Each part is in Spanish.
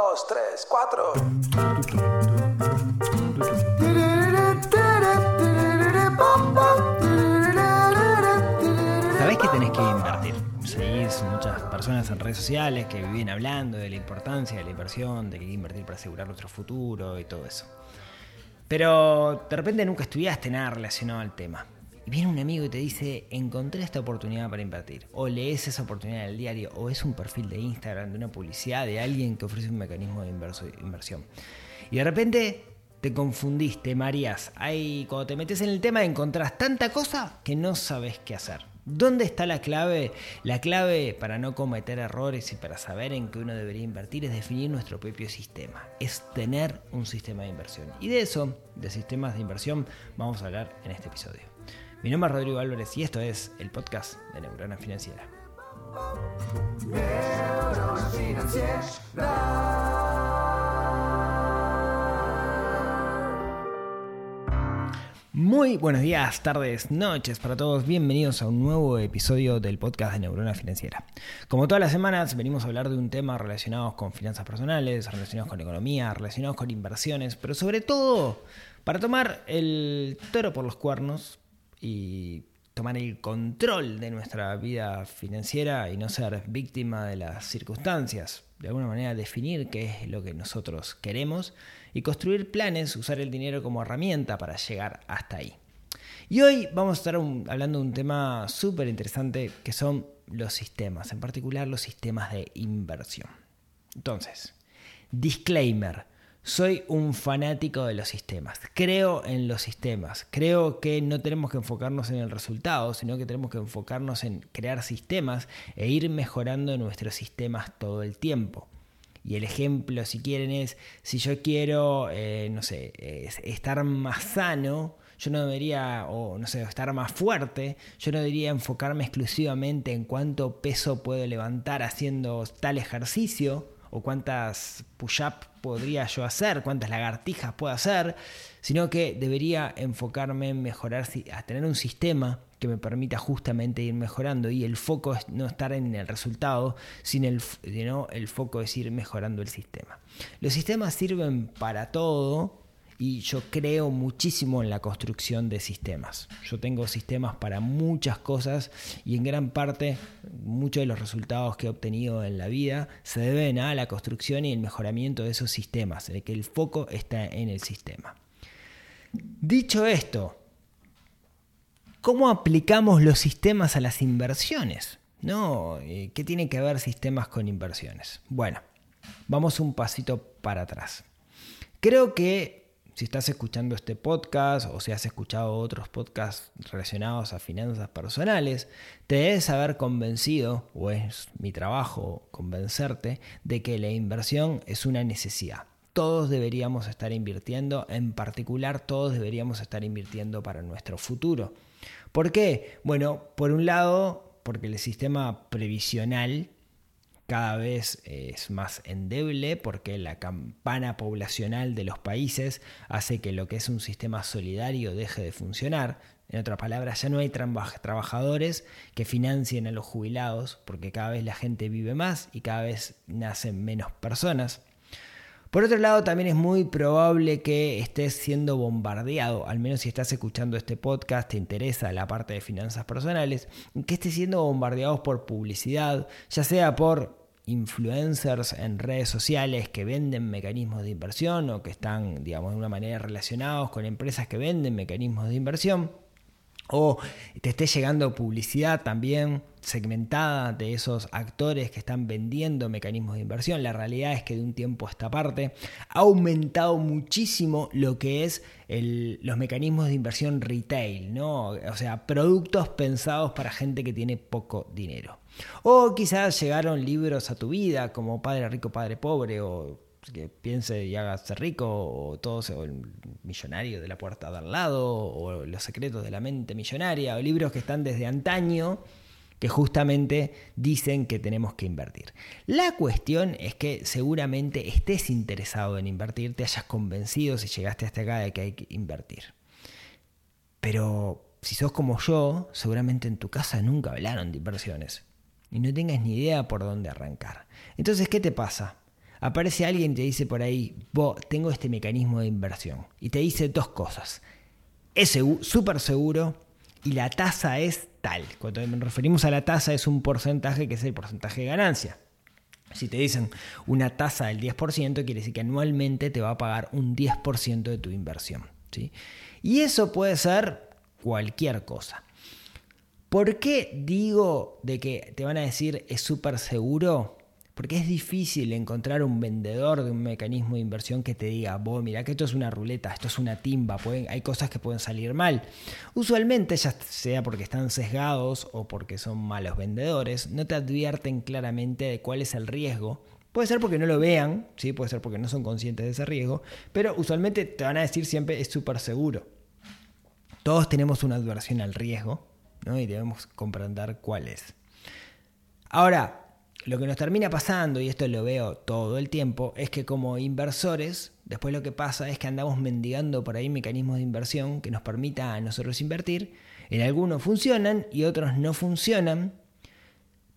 dos, tres, cuatro. Sabés que tenés que invertir. Seguís muchas personas en redes sociales que viven hablando de la importancia de la inversión, de que hay que invertir para asegurar nuestro futuro y todo eso. Pero de repente nunca estudiaste nada relacionado al tema. Y viene un amigo y te dice, encontré esta oportunidad para invertir. O lees esa oportunidad en el diario, o es un perfil de Instagram, de una publicidad, de alguien que ofrece un mecanismo de inversión. Y de repente te confundiste, Marías. Ahí cuando te metes en el tema encontrás tanta cosa que no sabes qué hacer. ¿Dónde está la clave? La clave para no cometer errores y para saber en qué uno debería invertir es definir nuestro propio sistema. Es tener un sistema de inversión. Y de eso, de sistemas de inversión, vamos a hablar en este episodio. Mi nombre es Rodrigo Álvarez y esto es el podcast de Neurona Financiera. Muy buenos días, tardes, noches para todos. Bienvenidos a un nuevo episodio del podcast de Neurona Financiera. Como todas las semanas, venimos a hablar de un tema relacionado con finanzas personales, relacionados con economía, relacionados con inversiones, pero sobre todo para tomar el toro por los cuernos y tomar el control de nuestra vida financiera y no ser víctima de las circunstancias. De alguna manera definir qué es lo que nosotros queremos y construir planes, usar el dinero como herramienta para llegar hasta ahí. Y hoy vamos a estar hablando de un tema súper interesante que son los sistemas, en particular los sistemas de inversión. Entonces, disclaimer, soy un fanático de los sistemas, creo en los sistemas, creo que no tenemos que enfocarnos en el resultado, sino que tenemos que enfocarnos en crear sistemas e ir mejorando nuestros sistemas todo el tiempo. Y el ejemplo, si quieren, es si yo quiero, eh, no sé, estar más sano, yo no debería, o no sé, estar más fuerte, yo no debería enfocarme exclusivamente en cuánto peso puedo levantar haciendo tal ejercicio, o cuántas push-ups podría yo hacer, cuántas lagartijas puedo hacer, sino que debería enfocarme en mejorar, a tener un sistema que me permita justamente ir mejorando y el foco es no estar en el resultado, sino el, el foco es ir mejorando el sistema. Los sistemas sirven para todo y yo creo muchísimo en la construcción de sistemas. Yo tengo sistemas para muchas cosas y en gran parte muchos de los resultados que he obtenido en la vida se deben a la construcción y el mejoramiento de esos sistemas, de que el foco está en el sistema. Dicho esto, ¿Cómo aplicamos los sistemas a las inversiones? ¿No? Eh, ¿Qué tiene que ver sistemas con inversiones? Bueno, vamos un pasito para atrás. Creo que si estás escuchando este podcast o si has escuchado otros podcasts relacionados a finanzas personales, te debes haber convencido, o es mi trabajo convencerte, de que la inversión es una necesidad. Todos deberíamos estar invirtiendo, en particular todos deberíamos estar invirtiendo para nuestro futuro. ¿Por qué? Bueno, por un lado, porque el sistema previsional cada vez es más endeble porque la campana poblacional de los países hace que lo que es un sistema solidario deje de funcionar. En otras palabras, ya no hay trabajadores que financien a los jubilados porque cada vez la gente vive más y cada vez nacen menos personas. Por otro lado, también es muy probable que estés siendo bombardeado, al menos si estás escuchando este podcast, te interesa la parte de finanzas personales, que estés siendo bombardeado por publicidad, ya sea por influencers en redes sociales que venden mecanismos de inversión o que están, digamos, de una manera relacionados con empresas que venden mecanismos de inversión o te esté llegando publicidad también segmentada de esos actores que están vendiendo mecanismos de inversión. La realidad es que de un tiempo a esta parte ha aumentado muchísimo lo que es los mecanismos de inversión retail, ¿no? O sea, productos pensados para gente que tiene poco dinero. O quizás llegaron libros a tu vida como Padre Rico, Padre Pobre o que piense y hágase rico, o todo o el millonario de la puerta de al lado, o los secretos de la mente millonaria, o libros que están desde antaño que justamente dicen que tenemos que invertir. La cuestión es que seguramente estés interesado en invertir, te hayas convencido si llegaste hasta acá de que hay que invertir. Pero si sos como yo, seguramente en tu casa nunca hablaron de inversiones y no tengas ni idea por dónde arrancar. Entonces, ¿qué te pasa? Aparece alguien y te dice por ahí, tengo este mecanismo de inversión. Y te dice dos cosas. Es súper seguro y la tasa es tal. Cuando nos referimos a la tasa es un porcentaje que es el porcentaje de ganancia. Si te dicen una tasa del 10%, quiere decir que anualmente te va a pagar un 10% de tu inversión. ¿sí? Y eso puede ser cualquier cosa. ¿Por qué digo de que te van a decir es súper seguro? Porque es difícil encontrar un vendedor de un mecanismo de inversión que te diga, vos mira que esto es una ruleta, esto es una timba, hay cosas que pueden salir mal. Usualmente, ya sea porque están sesgados o porque son malos vendedores, no te advierten claramente de cuál es el riesgo. Puede ser porque no lo vean, ¿sí? puede ser porque no son conscientes de ese riesgo, pero usualmente te van a decir siempre es súper seguro. Todos tenemos una adversión al riesgo y debemos comprender cuál es. Ahora, lo que nos termina pasando, y esto lo veo todo el tiempo, es que como inversores, después lo que pasa es que andamos mendigando por ahí mecanismos de inversión que nos permita a nosotros invertir. En algunos funcionan y otros no funcionan.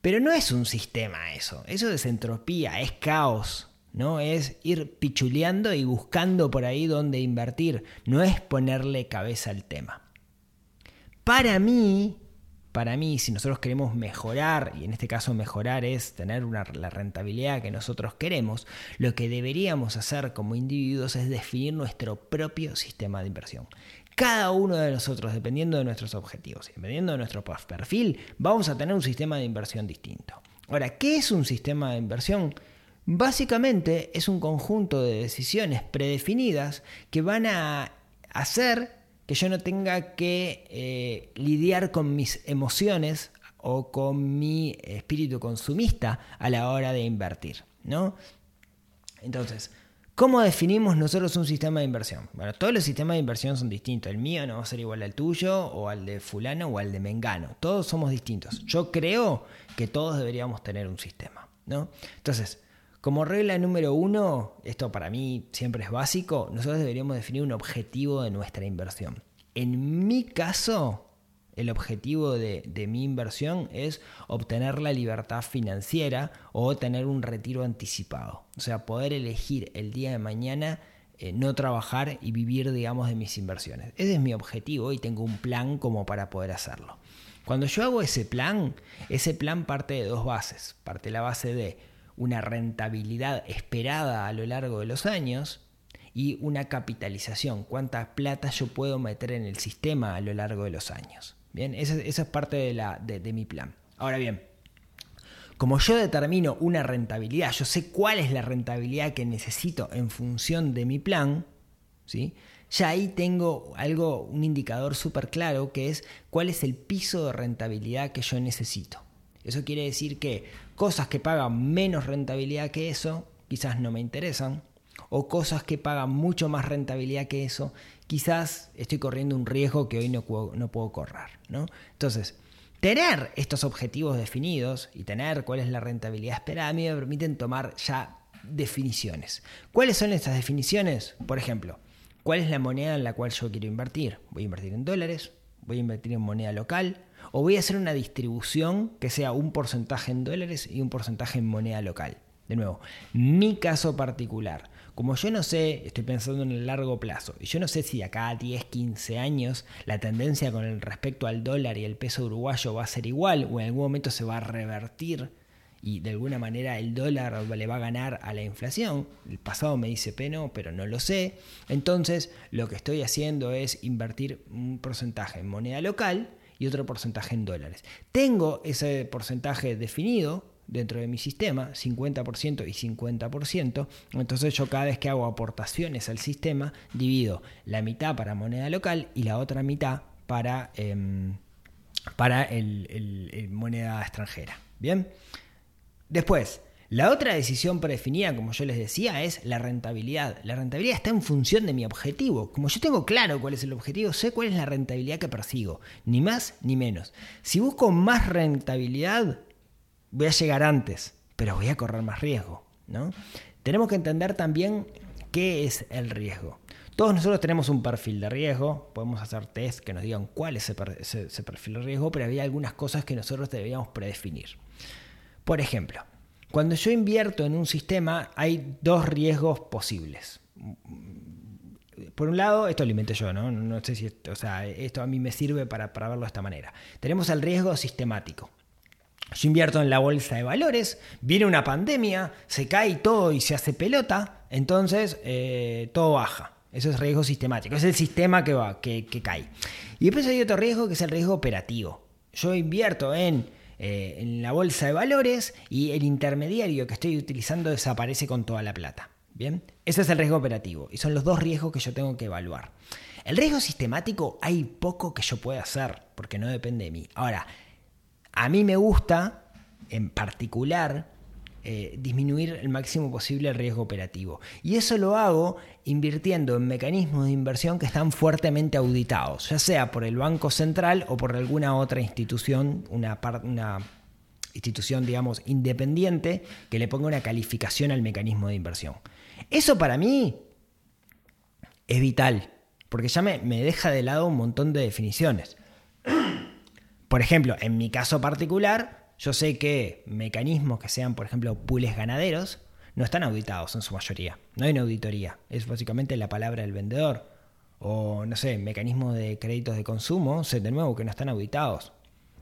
Pero no es un sistema eso, eso es entropía, es caos, ¿no? Es ir pichuleando y buscando por ahí dónde invertir, no es ponerle cabeza al tema. Para mí, para mí, si nosotros queremos mejorar, y en este caso mejorar es tener la rentabilidad que nosotros queremos, lo que deberíamos hacer como individuos es definir nuestro propio sistema de inversión. Cada uno de nosotros, dependiendo de nuestros objetivos y dependiendo de nuestro perfil, vamos a tener un sistema de inversión distinto. Ahora, ¿qué es un sistema de inversión? Básicamente es un conjunto de decisiones predefinidas que van a hacer que yo no tenga que eh, lidiar con mis emociones o con mi espíritu consumista a la hora de invertir, ¿no? Entonces, ¿cómo definimos nosotros un sistema de inversión? Bueno, todos los sistemas de inversión son distintos. El mío no va a ser igual al tuyo o al de fulano o al de mengano. Todos somos distintos. Yo creo que todos deberíamos tener un sistema, ¿no? Entonces, como regla número uno, esto para mí siempre es básico, nosotros deberíamos definir un objetivo de nuestra inversión. En mi caso, el objetivo de, mi inversión es obtener la libertad financiera o tener un retiro anticipado. O sea, poder elegir el día de mañana eh, no trabajar y vivir, digamos, de mis inversiones. Ese es mi objetivo y tengo un plan como para poder hacerlo. Cuando yo hago ese plan, ese plan parte de dos bases. Parte la base de una rentabilidad esperada a lo largo de los años y una capitalización, cuánta plata yo puedo meter en el sistema a lo largo de los años. Bien, esa, es parte de, la, de, mi plan. Ahora bien, como yo determino una rentabilidad, yo sé cuál es la rentabilidad que necesito en función de mi plan, ¿sí? ya ahí tengo algo, un indicador súper claro que es cuál es el piso de rentabilidad que yo necesito. Eso quiere decir que cosas que pagan menos rentabilidad que eso, quizás no me interesan, o cosas que pagan mucho más rentabilidad que eso, quizás estoy corriendo un riesgo que hoy no puedo, no puedo correr. ¿no? Entonces, tener estos objetivos definidos y tener cuál es la rentabilidad esperada a mí me permiten tomar ya definiciones. ¿Cuáles son estas definiciones? Por ejemplo, ¿cuál es la moneda en la cual yo quiero invertir? ¿Voy a invertir en dólares? ¿Voy a invertir en moneda local? O voy a hacer una distribución que sea un porcentaje en dólares y un porcentaje en moneda local. De nuevo, mi caso particular. Como yo no sé, estoy pensando en el largo plazo, y yo no sé si acá 10, 15 años la tendencia con respecto al dólar y el peso uruguayo va a ser igual o en algún momento se va a revertir y de alguna manera el dólar le va a ganar a la inflación. El pasado me dice peno, pero no lo sé. Entonces lo que estoy haciendo es invertir un porcentaje en moneda local y otro porcentaje en dólares. Tengo ese porcentaje definido dentro de mi sistema, 50% y 50%. Entonces yo cada vez que hago aportaciones al sistema, divido la mitad para moneda local y la otra mitad para, em, para el, moneda extranjera. Bien. Después, la otra decisión predefinida, como yo les decía, es la rentabilidad. La rentabilidad está en función de mi objetivo. Como yo tengo claro cuál es el objetivo, sé cuál es la rentabilidad que persigo. Ni más ni menos. Si busco más rentabilidad, voy a llegar antes, pero voy a correr más riesgo. ¿no? Tenemos que entender también qué es el riesgo. Todos nosotros tenemos un perfil de riesgo, podemos hacer test que nos digan cuál es ese, perfil de riesgo, pero había algunas cosas que nosotros deberíamos predefinir. Por ejemplo, Cuando yo invierto en un sistema hay dos riesgos posibles. Por un lado, esto lo inventé yo, ¿no? No sé si esto, o sea, esto a mí me sirve para, para verlo de esta manera. Tenemos el riesgo sistemático. Yo invierto en la bolsa de valores, viene una pandemia, se cae todo y se hace pelota, entonces eh, todo baja. Eso es riesgo sistemático, es el sistema que, va, que, cae. Y después hay otro riesgo que es el riesgo operativo. Yo invierto en, eh, en la bolsa de valores y el intermediario que estoy utilizando desaparece con toda la plata. Bien, ese es el riesgo operativo y son los dos riesgos que yo tengo que evaluar. El riesgo sistemático hay poco que yo pueda hacer porque no depende de mí. Ahora, a mí me gusta, en particular, eh, disminuir el máximo posible el riesgo operativo. Y eso lo hago invirtiendo en mecanismos de inversión que están fuertemente auditados, ya sea por el Banco Central o por alguna otra institución, una, una institución, digamos, independiente que le ponga una calificación al mecanismo de inversión. Eso para mí es vital, porque ya me, me deja de lado un montón de definiciones. Por ejemplo, en mi caso particular, yo sé que mecanismos que sean, por ejemplo, pools ganaderos, no están auditados en su mayoría. No hay una auditoría. Es básicamente la palabra del vendedor. O, no sé, mecanismos de créditos de consumo, de nuevo que no están auditados.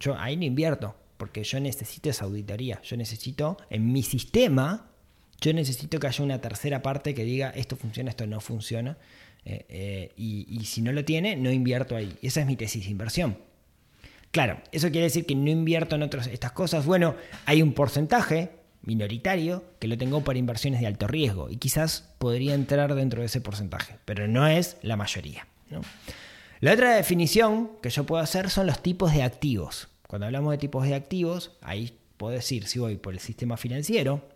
Yo ahí no invierto, porque yo necesito esa auditoría. Yo necesito, en mi sistema, yo necesito que haya una tercera parte que diga esto funciona, esto no funciona. Eh, eh, y, y si no lo tiene, no invierto ahí. Esa es mi tesis de inversión. Claro, eso quiere decir que no invierto en otras estas cosas. Bueno, hay un porcentaje minoritario que lo tengo para inversiones de alto riesgo y quizás podría entrar dentro de ese porcentaje, pero no es la mayoría. La otra definición que yo puedo hacer son los tipos de activos. Cuando hablamos de tipos de activos, ahí puedo decir si voy por el sistema financiero,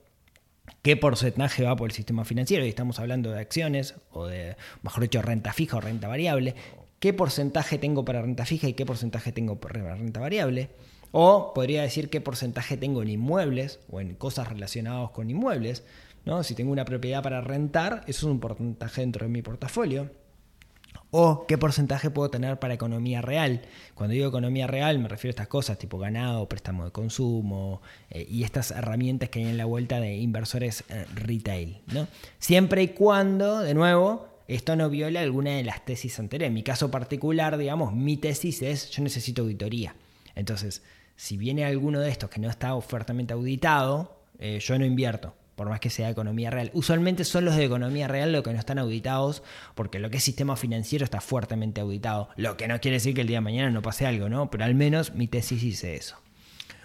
qué porcentaje va por el sistema financiero, y estamos hablando de acciones o de, mejor dicho, renta fija o renta variable, qué porcentaje tengo para renta fija y qué porcentaje tengo para renta variable. O podría decir qué porcentaje tengo en inmuebles o en cosas relacionadas con inmuebles. ¿no? Si tengo una propiedad para rentar, eso es un porcentaje dentro de mi portafolio. O qué porcentaje puedo tener para economía real. Cuando digo economía real me refiero a estas cosas tipo ganado, préstamo de consumo eh, y estas herramientas que hay en la vuelta de inversores eh, retail. ¿no? Siempre y cuando, de nuevo, esto no viola alguna de las tesis anteriores. En mi caso particular, digamos, mi tesis es yo necesito auditoría. Entonces, si viene alguno de estos que no está fuertemente auditado, eh, yo no invierto, por más que sea economía real. Usualmente son los de economía real los que no están auditados, porque lo que es sistema financiero está fuertemente auditado. Lo que no quiere decir que el día de mañana no pase algo, ¿no? Pero al menos mi tesis dice eso.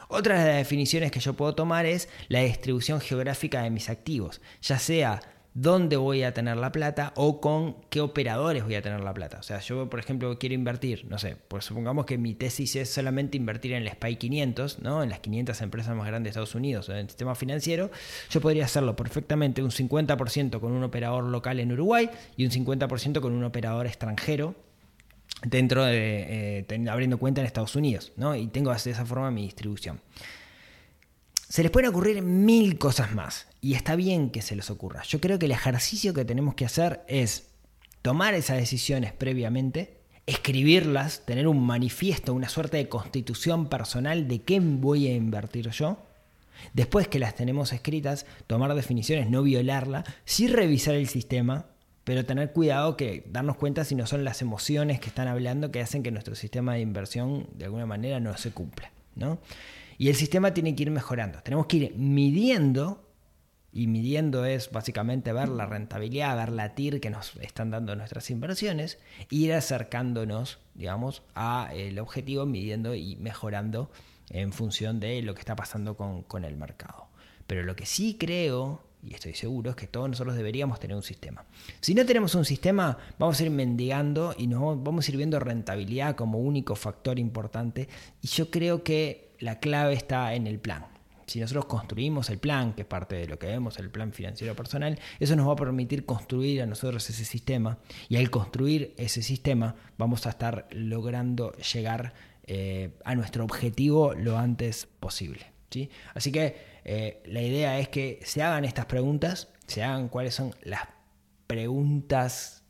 Otra de las definiciones que yo puedo tomar es la distribución geográfica de mis activos, ya sea dónde voy a tener la plata o con qué operadores voy a tener la plata. O sea, yo, por ejemplo, quiero invertir, no sé, pues supongamos que mi tesis es solamente invertir en el SPY 500, ¿no? en las 500 empresas más grandes de Estados Unidos, en el sistema financiero, yo podría hacerlo perfectamente un 50% con un operador local en Uruguay y un 50% con un operador extranjero dentro de, eh, abriendo cuenta en Estados Unidos, ¿no? Y tengo de esa forma mi distribución. Se les pueden ocurrir mil cosas más y está bien que se les ocurra. Yo creo que el ejercicio que tenemos que hacer es tomar esas decisiones previamente, escribirlas, tener un manifiesto, una suerte de constitución personal de qué voy a invertir yo. Después que las tenemos escritas, tomar definiciones, no violarla, sí revisar el sistema, pero tener cuidado que darnos cuenta si no son las emociones que están hablando que hacen que nuestro sistema de inversión de alguna manera no se cumpla. ¿no? Y el sistema tiene que ir mejorando. Tenemos que ir midiendo, y midiendo es básicamente ver la rentabilidad, ver la TIR que nos están dando nuestras inversiones, ir acercándonos, digamos, al objetivo, midiendo y mejorando en función de lo que está pasando con, con el mercado. Pero lo que sí creo y estoy seguro, es que todos nosotros deberíamos tener un sistema. Si no tenemos un sistema, vamos a ir mendigando y nos vamos a ir viendo rentabilidad como único factor importante. Y yo creo que la clave está en el plan. Si nosotros construimos el plan, que es parte de lo que vemos, el plan financiero personal, eso nos va a permitir construir a nosotros ese sistema y al construir ese sistema vamos a estar logrando llegar eh, a nuestro objetivo lo antes posible. ¿sí? Así que eh, la idea es que se hagan estas preguntas, se hagan cuáles son las preguntas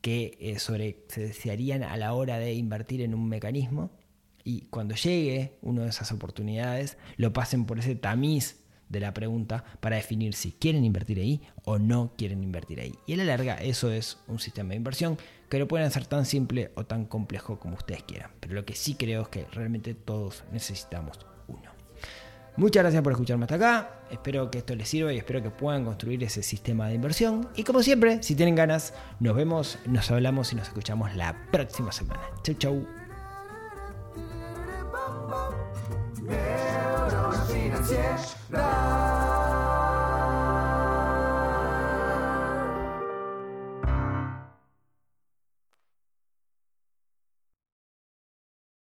que eh, sobre, se desearían a la hora de invertir en un mecanismo y cuando llegue una de esas oportunidades lo pasen por ese tamiz de la pregunta para definir si quieren invertir ahí o no quieren invertir ahí. Y a la larga eso es un sistema de inversión que lo pueden hacer tan simple o tan complejo como ustedes quieran. Pero lo que sí creo es que realmente todos necesitamos uno. Muchas gracias por escucharme hasta acá. Espero que esto les sirva y espero que puedan construir ese sistema de inversión. Y como siempre, si tienen ganas, nos vemos, nos hablamos y nos escuchamos la próxima semana. Chau, chau. мятеж, да.